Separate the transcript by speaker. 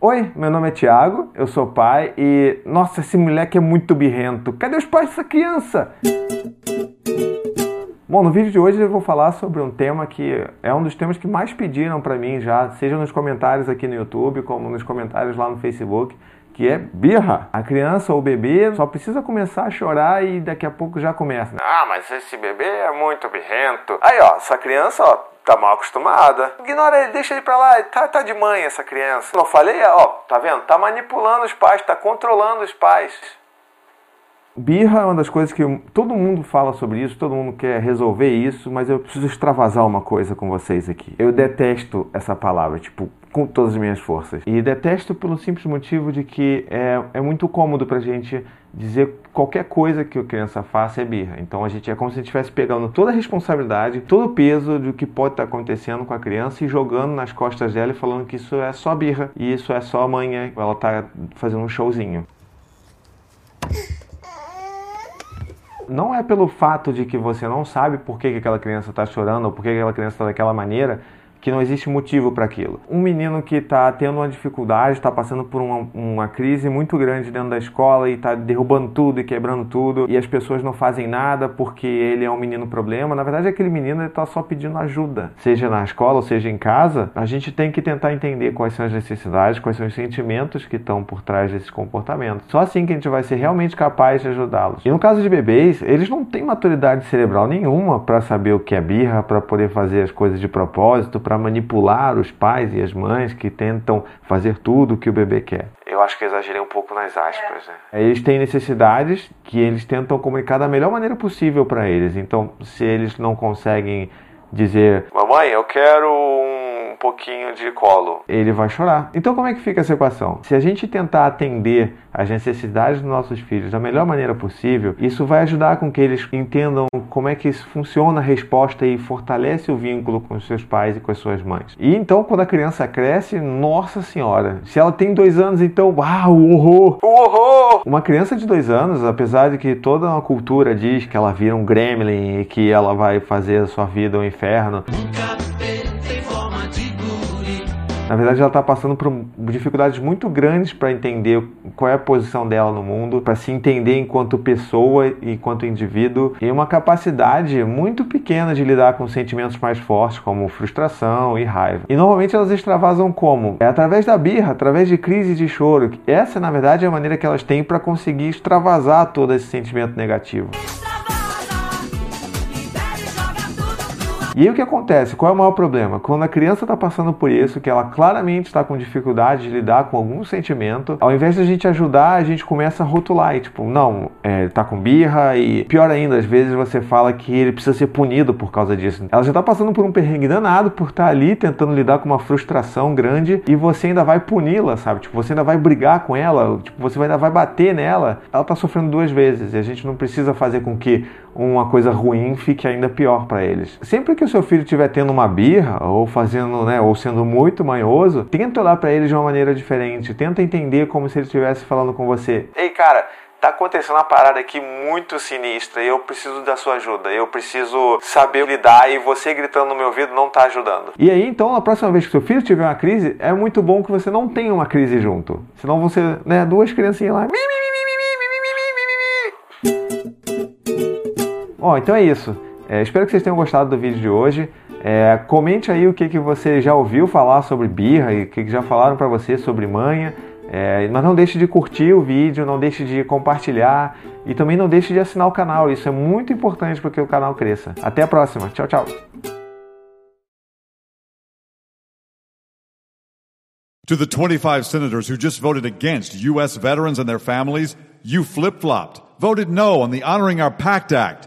Speaker 1: Oi, meu nome é Thiago, eu sou pai e. Nossa, esse moleque é muito birrento. Cadê os pais dessa criança? Bom, no vídeo de hoje eu vou falar sobre um tema que é um dos temas que mais pediram para mim já, seja nos comentários aqui no YouTube, como nos comentários lá no Facebook, que é birra. A criança ou o bebê só precisa começar a chorar e daqui a pouco já começa. Ah, mas esse bebê é muito birrento. Aí, ó, essa criança, ó, tá mal acostumada. Ignora ele, deixa ele pra lá, tá, tá de mãe essa criança. Não falei, ó, tá vendo? Tá manipulando os pais, tá controlando os pais. Birra é uma das coisas que todo mundo fala sobre isso, todo mundo quer resolver isso, mas eu preciso extravasar uma coisa com vocês aqui. Eu detesto essa palavra, tipo, com todas as minhas forças. E detesto pelo simples motivo de que é, é muito cômodo pra gente dizer qualquer coisa que a criança faça é birra. Então a gente é como se estivesse pegando toda a responsabilidade, todo o peso do que pode estar acontecendo com a criança e jogando nas costas dela e falando que isso é só birra e isso é só amanhã ela tá fazendo um showzinho. Não é pelo fato de que você não sabe por que, que aquela criança está chorando ou por que aquela criança está daquela maneira que não existe motivo para aquilo. Um menino que está tendo uma dificuldade, está passando por uma, uma, crise muito grande dentro da escola e está derrubando tudo e quebrando tudo, e as pessoas não fazem nada porque ele é um menino problema. Na verdade, aquele menino está só pedindo ajuda, seja na escola ou seja em casa. A gente tem que tentar entender quais são as necessidades, quais são os sentimentos que estão por trás desses comportamentos. Só assim que a gente vai ser realmente capaz de ajudá-los. E no caso de bebês, eles não têm maturidade cerebral nenhuma para saber o que é birra, para poder fazer as coisas de propósito para manipular os pais e as mães que tentam fazer tudo o que o bebê quer. Eu acho que exagerei um pouco nas aspas. Né? Eles têm necessidades que eles tentam comunicar da melhor maneira possível para eles. Então, se eles não conseguem dizer: Mamãe, eu quero um pouquinho de colo. Ele vai chorar. Então, como é que fica essa equação? Se a gente tentar atender as necessidades dos nossos filhos da melhor maneira possível, isso vai ajudar com que eles entendam como é que funciona a resposta e fortalece o vínculo com os seus pais e com as suas mães. E então, quando a criança cresce, nossa senhora, se ela tem dois anos, então, uau, o horror! O horror! Uma criança de dois anos, apesar de que toda uma cultura diz que ela vira um gremlin e que ela vai fazer a sua vida um inferno. Na verdade, ela está passando por dificuldades muito grandes para entender qual é a posição dela no mundo, para se entender enquanto pessoa e enquanto indivíduo, e uma capacidade muito pequena de lidar com sentimentos mais fortes, como frustração e raiva. E normalmente elas extravasam como? É através da birra, através de crises de choro. Essa, na verdade, é a maneira que elas têm para conseguir extravasar todo esse sentimento negativo. E aí o que acontece? Qual é o maior problema? Quando a criança está passando por isso, que ela claramente está com dificuldade de lidar com algum sentimento, ao invés de a gente ajudar, a gente começa a rotular e tipo, não, é, tá com birra e pior ainda, às vezes você fala que ele precisa ser punido por causa disso. Ela já está passando por um perrengue danado por estar tá ali tentando lidar com uma frustração grande e você ainda vai puni-la, sabe? Tipo, você ainda vai brigar com ela, tipo, você ainda vai bater nela. Ela está sofrendo duas vezes e a gente não precisa fazer com que uma coisa ruim fique ainda pior para eles. Sempre que o seu filho estiver tendo uma birra ou fazendo, né, ou sendo muito manhoso, tenta olhar para ele de uma maneira diferente, tenta entender como se ele estivesse falando com você. Ei, cara, tá acontecendo uma parada aqui muito sinistra e eu preciso da sua ajuda. Eu preciso saber lidar e você gritando no meu ouvido não tá ajudando. E aí, então, na próxima vez que seu filho tiver uma crise, é muito bom que você não tenha uma crise junto. Senão você, né, duas criancinhas lá. Bom, então é isso. É, espero que vocês tenham gostado do vídeo de hoje. É, comente aí o que, que você já ouviu falar sobre birra e o que, que já falaram para você sobre manha. É, mas não deixe de curtir o vídeo, não deixe de compartilhar e também não deixe de assinar o canal. Isso é muito importante para que o canal cresça. Até a próxima. Tchau, tchau.
Speaker 2: To the 25 senators who just voted against U.S. veterans and their families, you flip flopped, voted no on the Honoring Our Pact Act.